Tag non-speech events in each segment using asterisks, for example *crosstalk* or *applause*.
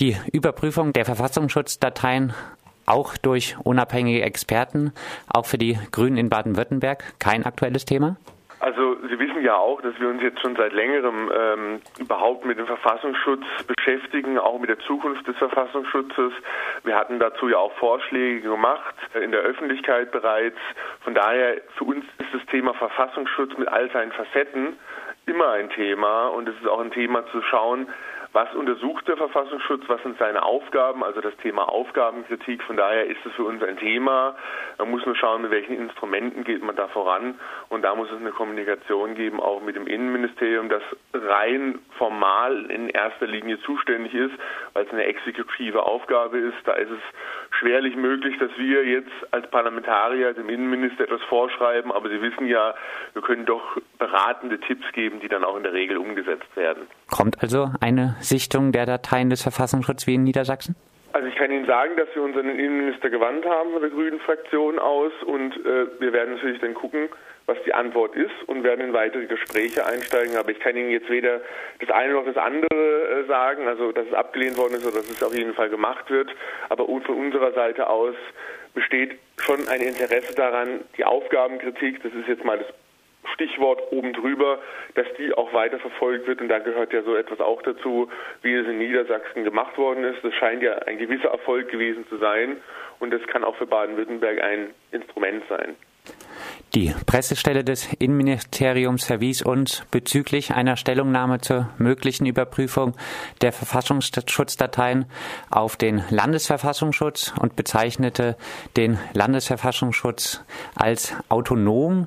Die Überprüfung der Verfassungsschutzdateien auch durch unabhängige Experten, auch für die Grünen in Baden-Württemberg, kein aktuelles Thema? Also Sie wissen ja auch, dass wir uns jetzt schon seit längerem ähm, überhaupt mit dem Verfassungsschutz beschäftigen, auch mit der Zukunft des Verfassungsschutzes. Wir hatten dazu ja auch Vorschläge gemacht in der Öffentlichkeit bereits. Von daher für uns ist das Thema Verfassungsschutz mit all seinen Facetten immer ein Thema und es ist auch ein Thema zu schauen, was untersucht der Verfassungsschutz? Was sind seine Aufgaben? Also das Thema Aufgabenkritik. Von daher ist es für uns ein Thema. Man muss nur schauen, mit welchen Instrumenten geht man da voran. Und da muss es eine Kommunikation geben, auch mit dem Innenministerium, das rein formal in erster Linie zuständig ist, weil es eine exekutive Aufgabe ist. Da ist es schwerlich möglich, dass wir jetzt als Parlamentarier dem Innenminister etwas vorschreiben. Aber Sie wissen ja, wir können doch beratende Tipps geben, die dann auch in der Regel umgesetzt werden. Kommt also eine Sichtung der Dateien des Verfassungsschutzes wie in Niedersachsen? Also ich kann Ihnen sagen, dass wir uns an den Innenminister gewandt haben von der Grünen Fraktion aus und äh, wir werden natürlich dann gucken, was die Antwort ist und werden in weitere Gespräche einsteigen. Aber ich kann Ihnen jetzt weder das eine noch das andere äh, sagen, also dass es abgelehnt worden ist oder dass es auf jeden Fall gemacht wird. Aber von unserer Seite aus besteht schon ein Interesse daran, die Aufgabenkritik, das ist jetzt mal das Stichwort oben drüber, dass die auch weiter verfolgt wird. Und da gehört ja so etwas auch dazu, wie es in Niedersachsen gemacht worden ist. Das scheint ja ein gewisser Erfolg gewesen zu sein. Und das kann auch für Baden-Württemberg ein Instrument sein. Die Pressestelle des Innenministeriums verwies uns bezüglich einer Stellungnahme zur möglichen Überprüfung der Verfassungsschutzdateien auf den Landesverfassungsschutz und bezeichnete den Landesverfassungsschutz als autonom.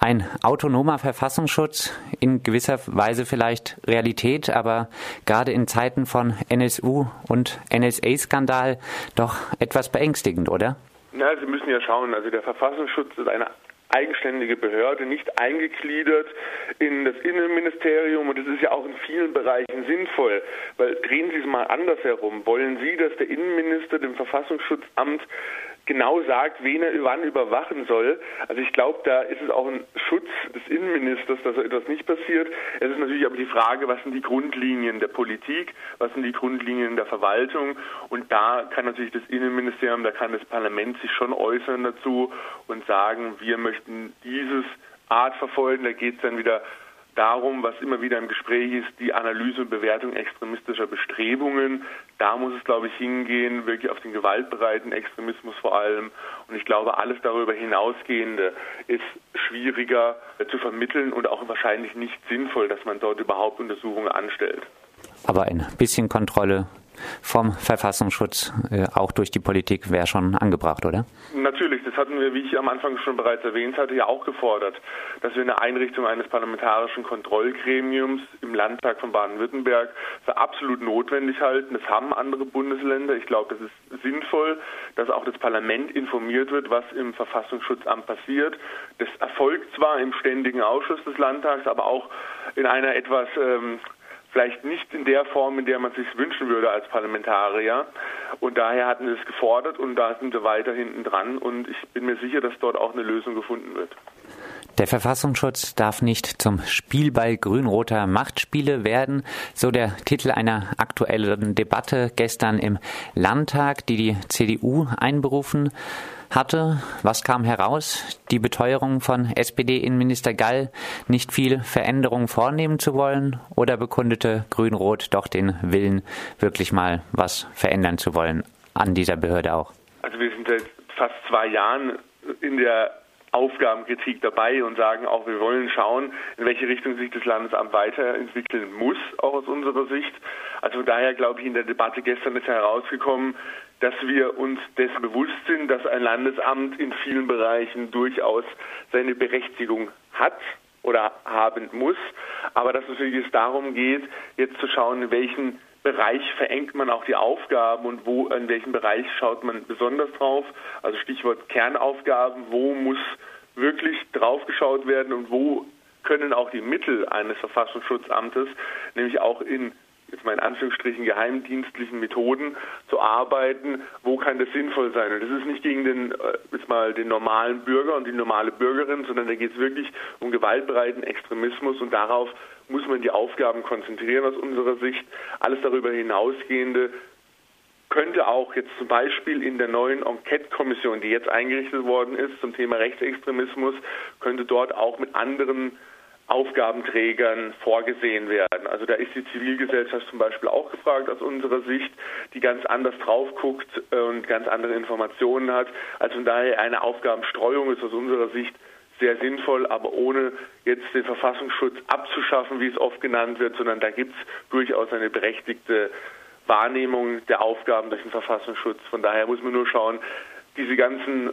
Ein autonomer Verfassungsschutz in gewisser Weise vielleicht Realität, aber gerade in Zeiten von NSU und NSA-Skandal doch etwas beängstigend, oder? Na, Sie müssen ja schauen, also der Verfassungsschutz ist eine eigenständige Behörde, nicht eingegliedert in das Innenministerium und das ist ja auch in vielen Bereichen sinnvoll, weil drehen Sie es mal anders herum. Wollen Sie, dass der Innenminister dem Verfassungsschutzamt genau sagt, wen er wann überwachen soll. Also ich glaube, da ist es auch ein Schutz des Innenministers, dass so etwas nicht passiert. Es ist natürlich aber die Frage, was sind die Grundlinien der Politik, was sind die Grundlinien der Verwaltung und da kann natürlich das Innenministerium, da kann das Parlament sich schon äußern dazu und sagen, wir möchten dieses Art verfolgen. Da geht es dann wieder darum, was immer wieder im Gespräch ist, die Analyse und Bewertung extremistischer Bestrebungen. Da muss es, glaube ich, hingehen, wirklich auf den gewaltbereiten Extremismus vor allem. Und ich glaube, alles darüber hinausgehende ist schwieriger zu vermitteln und auch wahrscheinlich nicht sinnvoll, dass man dort überhaupt Untersuchungen anstellt. Aber ein bisschen Kontrolle vom Verfassungsschutz äh, auch durch die Politik wäre schon angebracht, oder? Natürlich, das hatten wir, wie ich am Anfang schon bereits erwähnt hatte, ja auch gefordert, dass wir eine Einrichtung eines parlamentarischen Kontrollgremiums im Landtag von Baden-Württemberg für absolut notwendig halten. Das haben andere Bundesländer. Ich glaube, das ist sinnvoll, dass auch das Parlament informiert wird, was im Verfassungsschutzamt passiert. Das erfolgt zwar im ständigen Ausschuss des Landtags, aber auch in einer etwas ähm, vielleicht nicht in der Form, in der man sich wünschen würde als Parlamentarier. Und daher hatten wir es gefordert und da sind wir weiter hinten dran und ich bin mir sicher, dass dort auch eine Lösung gefunden wird. Der Verfassungsschutz darf nicht zum Spielball grün-roter Machtspiele werden, so der Titel einer aktuellen Debatte gestern im Landtag, die die CDU einberufen hatte. Was kam heraus? Die Beteuerung von SPD-Innenminister Gall, nicht viel Veränderung vornehmen zu wollen oder bekundete Grün-Rot doch den Willen, wirklich mal was verändern zu wollen an dieser Behörde auch? Also wir sind seit fast zwei Jahren in der Aufgabenkritik dabei und sagen auch, wir wollen schauen, in welche Richtung sich das Landesamt weiterentwickeln muss, auch aus unserer Sicht. Also daher glaube ich, in der Debatte gestern ist herausgekommen, dass wir uns dessen bewusst sind, dass ein Landesamt in vielen Bereichen durchaus seine Berechtigung hat oder haben muss, aber dass es darum geht, jetzt zu schauen, in welchen Bereich verengt man auch die Aufgaben und wo, in welchem Bereich schaut man besonders drauf. Also Stichwort Kernaufgaben, wo muss wirklich draufgeschaut werden und wo können auch die Mittel eines Verfassungsschutzamtes, nämlich auch in jetzt mal in Anführungsstrichen geheimdienstlichen Methoden zu arbeiten, wo kann das sinnvoll sein? Und das ist nicht gegen den, äh, jetzt mal den normalen Bürger und die normale Bürgerin, sondern da geht es wirklich um gewaltbereiten Extremismus und darauf muss man die Aufgaben konzentrieren aus unserer Sicht. Alles darüber hinausgehende könnte auch jetzt zum Beispiel in der neuen Enquete-Kommission, die jetzt eingerichtet worden ist zum Thema Rechtsextremismus, könnte dort auch mit anderen Aufgabenträgern vorgesehen werden. Also da ist die Zivilgesellschaft zum Beispiel auch gefragt aus unserer Sicht, die ganz anders drauf guckt äh, und ganz andere Informationen hat. Also von daher eine Aufgabenstreuung ist aus unserer Sicht sehr sinnvoll, aber ohne jetzt den Verfassungsschutz abzuschaffen, wie es oft genannt wird, sondern da gibt es durchaus eine berechtigte Wahrnehmung der Aufgaben durch den Verfassungsschutz. Von daher muss man nur schauen, diese ganzen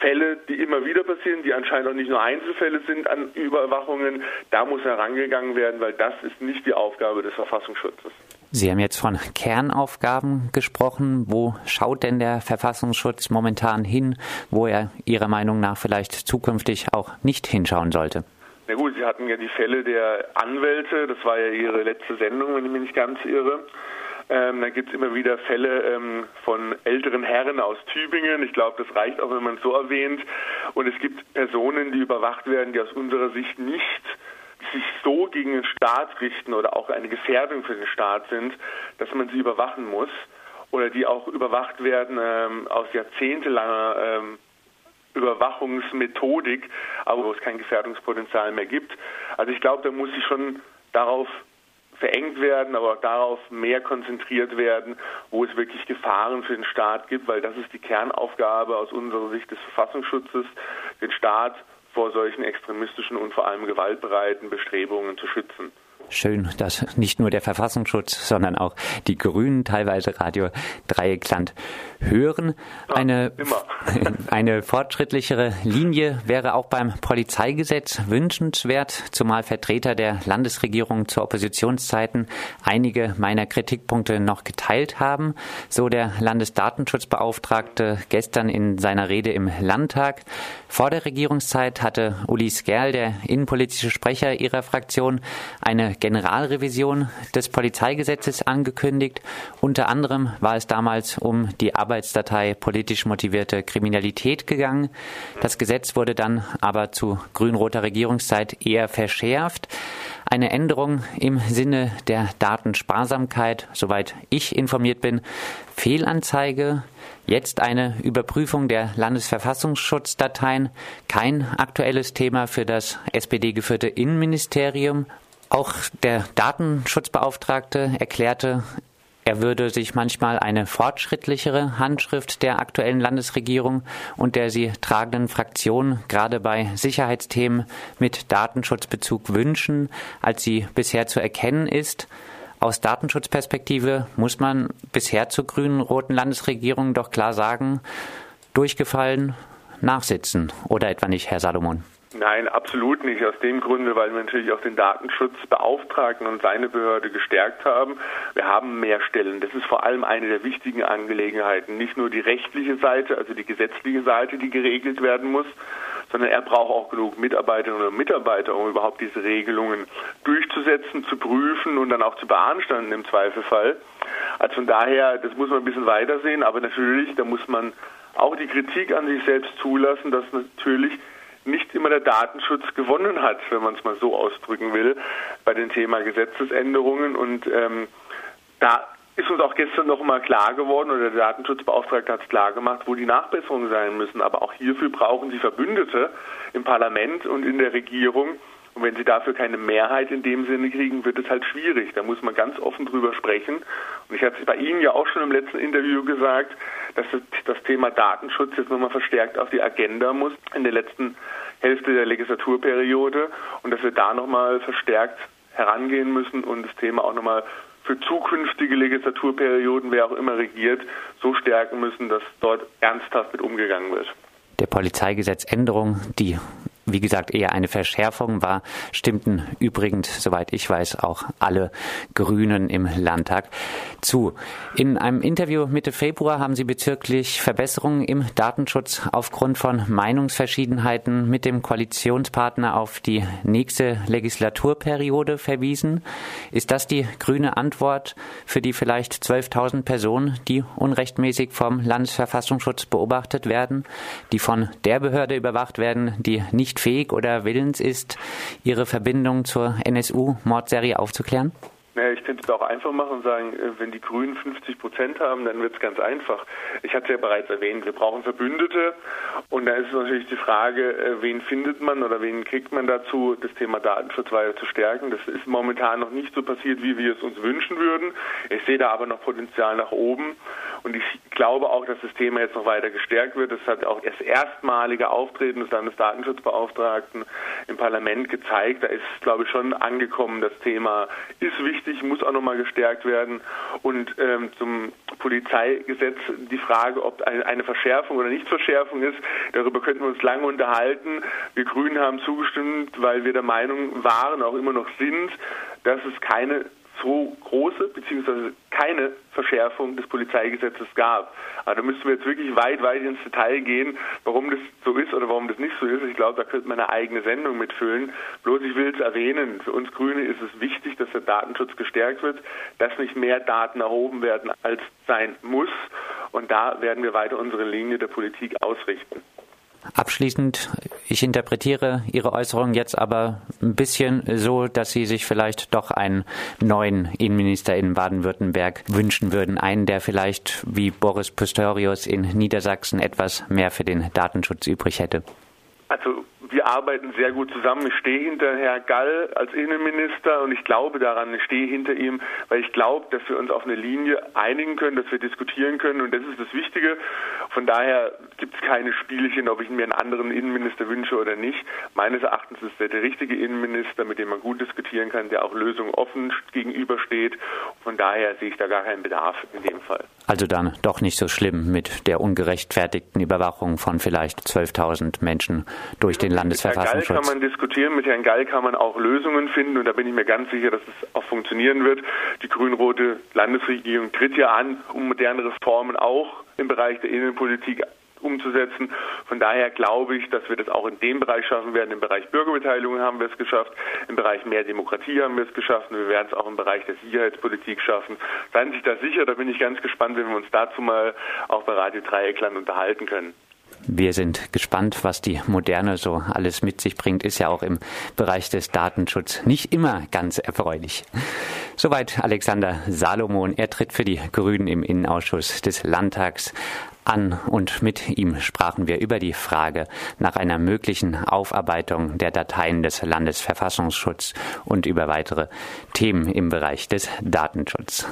Fälle, die immer wieder passieren, die anscheinend auch nicht nur Einzelfälle sind an Überwachungen, da muss herangegangen werden, weil das ist nicht die Aufgabe des Verfassungsschutzes. Sie haben jetzt von Kernaufgaben gesprochen. Wo schaut denn der Verfassungsschutz momentan hin, wo er Ihrer Meinung nach vielleicht zukünftig auch nicht hinschauen sollte? Na gut, Sie hatten ja die Fälle der Anwälte, das war ja Ihre letzte Sendung, wenn ich mich nicht ganz irre. Ähm, da gibt es immer wieder Fälle ähm, von älteren Herren aus Tübingen. Ich glaube, das reicht auch, wenn man es so erwähnt. Und es gibt Personen, die überwacht werden, die aus unserer Sicht nicht sich so gegen den Staat richten oder auch eine Gefährdung für den Staat sind, dass man sie überwachen muss oder die auch überwacht werden ähm, aus jahrzehntelanger ähm, Überwachungsmethodik, aber wo es kein Gefährdungspotenzial mehr gibt. Also ich glaube, da muss sich schon darauf verengt werden, aber auch darauf mehr konzentriert werden, wo es wirklich Gefahren für den Staat gibt, weil das ist die Kernaufgabe aus unserer Sicht des Verfassungsschutzes, den Staat vor solchen extremistischen und vor allem gewaltbereiten Bestrebungen zu schützen schön, dass nicht nur der Verfassungsschutz, sondern auch die Grünen teilweise Radio Dreieckland hören. Eine, *laughs* eine fortschrittlichere Linie wäre auch beim Polizeigesetz wünschenswert, zumal Vertreter der Landesregierung zu Oppositionszeiten einige meiner Kritikpunkte noch geteilt haben. So der Landesdatenschutzbeauftragte gestern in seiner Rede im Landtag. Vor der Regierungszeit hatte Uli Skerl, der innenpolitische Sprecher ihrer Fraktion, eine Generalrevision des Polizeigesetzes angekündigt. Unter anderem war es damals um die Arbeitsdatei politisch motivierte Kriminalität gegangen. Das Gesetz wurde dann aber zu grün-roter Regierungszeit eher verschärft. Eine Änderung im Sinne der Datensparsamkeit, soweit ich informiert bin, Fehlanzeige, jetzt eine Überprüfung der Landesverfassungsschutzdateien, kein aktuelles Thema für das SPD geführte Innenministerium, auch der Datenschutzbeauftragte erklärte, er würde sich manchmal eine fortschrittlichere Handschrift der aktuellen Landesregierung und der sie tragenden Fraktion gerade bei Sicherheitsthemen mit Datenschutzbezug wünschen, als sie bisher zu erkennen ist. Aus Datenschutzperspektive muss man bisher zur grünen roten Landesregierung doch klar sagen, durchgefallen, nachsitzen. Oder etwa nicht, Herr Salomon? Nein, absolut nicht. Aus dem Grunde, weil wir natürlich auch den Datenschutzbeauftragten und seine Behörde gestärkt haben. Wir haben mehr Stellen. Das ist vor allem eine der wichtigen Angelegenheiten. Nicht nur die rechtliche Seite, also die gesetzliche Seite, die geregelt werden muss, sondern er braucht auch genug Mitarbeiterinnen und Mitarbeiter, um überhaupt diese Regelungen durchzusetzen, zu prüfen und dann auch zu beanstanden im Zweifelfall. Also von daher, das muss man ein bisschen weiter sehen, aber natürlich, da muss man auch die Kritik an sich selbst zulassen, dass natürlich nicht immer der Datenschutz gewonnen hat, wenn man es mal so ausdrücken will, bei dem Thema Gesetzesänderungen. Und ähm, da ist uns auch gestern noch mal klar geworden, oder der Datenschutzbeauftragte hat es klar gemacht, wo die Nachbesserungen sein müssen. Aber auch hierfür brauchen sie Verbündete im Parlament und in der Regierung. Und wenn sie dafür keine Mehrheit in dem Sinne kriegen, wird es halt schwierig. Da muss man ganz offen drüber sprechen. Und ich hatte es bei Ihnen ja auch schon im letzten Interview gesagt, dass das Thema Datenschutz jetzt nochmal verstärkt auf die Agenda muss in der letzten Hälfte der Legislaturperiode und dass wir da nochmal verstärkt herangehen müssen und das Thema auch nochmal für zukünftige Legislaturperioden, wer auch immer regiert, so stärken müssen, dass dort ernsthaft mit umgegangen wird. Der Polizeigesetzänderung, die wie gesagt, eher eine Verschärfung war, stimmten übrigens, soweit ich weiß, auch alle Grünen im Landtag zu. In einem Interview Mitte Februar haben Sie bezüglich Verbesserungen im Datenschutz aufgrund von Meinungsverschiedenheiten mit dem Koalitionspartner auf die nächste Legislaturperiode verwiesen. Ist das die grüne Antwort für die vielleicht 12.000 Personen, die unrechtmäßig vom Landesverfassungsschutz beobachtet werden, die von der Behörde überwacht werden, die nicht nicht fähig oder willens ist, ihre Verbindung zur NSU-Mordserie aufzuklären? Naja, ich könnte es auch einfach machen und sagen, äh, wenn die Grünen 50 Prozent haben, dann wird es ganz einfach. Ich hatte es ja bereits erwähnt, wir brauchen Verbündete und da ist natürlich die Frage, äh, wen findet man oder wen kriegt man dazu, das Thema Datenschutz weiter zu stärken. Das ist momentan noch nicht so passiert, wie wir es uns wünschen würden. Ich sehe da aber noch Potenzial nach oben und ich glaube auch, dass das Thema jetzt noch weiter gestärkt wird. Das hat auch das erstmalige Auftreten des Landesdatenschutzbeauftragten im Parlament gezeigt. Da ist, glaube ich, schon angekommen, das Thema ist wichtig, muss auch nochmal gestärkt werden. Und ähm, zum Polizeigesetz die Frage, ob eine, eine Verschärfung oder Nichtverschärfung ist, darüber könnten wir uns lange unterhalten. Wir Grünen haben zugestimmt, weil wir der Meinung waren, auch immer noch sind, dass es keine so große bzw. keine Verschärfung des Polizeigesetzes gab. Aber da müssten wir jetzt wirklich weit, weit ins Detail gehen, warum das so ist oder warum das nicht so ist. Ich glaube, da könnte man eine eigene Sendung mitfüllen. Bloß ich will es erwähnen, für uns Grüne ist es wichtig, dass der Datenschutz gestärkt wird, dass nicht mehr Daten erhoben werden, als sein muss. Und da werden wir weiter unsere Linie der Politik ausrichten. Abschließend, ich interpretiere Ihre Äußerung jetzt aber ein bisschen so, dass Sie sich vielleicht doch einen neuen Innenminister in Baden-Württemberg wünschen würden. Einen, der vielleicht wie Boris Pistorius in Niedersachsen etwas mehr für den Datenschutz übrig hätte. Wir arbeiten sehr gut zusammen. Ich stehe hinter Herrn Gall als Innenminister und ich glaube daran, ich stehe hinter ihm, weil ich glaube, dass wir uns auf eine Linie einigen können, dass wir diskutieren können und das ist das Wichtige. Von daher gibt es keine Spielchen, ob ich mir einen anderen Innenminister wünsche oder nicht. Meines Erachtens ist er der richtige Innenminister, mit dem man gut diskutieren kann, der auch Lösungen offen gegenübersteht. Von daher sehe ich da gar keinen Bedarf in dem Fall. Also dann doch nicht so schlimm mit der ungerechtfertigten Überwachung von vielleicht 12.000 Menschen durch den Landesverfassungsschutz. Mit Herrn Gall kann man diskutieren, mit Herrn Gall kann man auch Lösungen finden und da bin ich mir ganz sicher, dass es auch funktionieren wird. Die grün-rote Landesregierung tritt ja an, um moderne Reformen auch im Bereich der Innenpolitik umzusetzen. Von daher glaube ich, dass wir das auch in dem Bereich schaffen werden. Im Bereich Bürgerbeteiligung haben wir es geschafft, im Bereich mehr Demokratie haben wir es geschafft und wir werden es auch im Bereich der Sicherheitspolitik schaffen. Seien Sie sich da sicher, da bin ich ganz gespannt, wenn wir uns dazu mal auch bei Radio Dreieckland unterhalten können. Wir sind gespannt, was die Moderne so alles mit sich bringt. Ist ja auch im Bereich des Datenschutzes nicht immer ganz erfreulich. Soweit Alexander Salomon. Er tritt für die Grünen im Innenausschuss des Landtags an und mit ihm sprachen wir über die Frage nach einer möglichen Aufarbeitung der Dateien des Landesverfassungsschutzes und über weitere Themen im Bereich des Datenschutzes.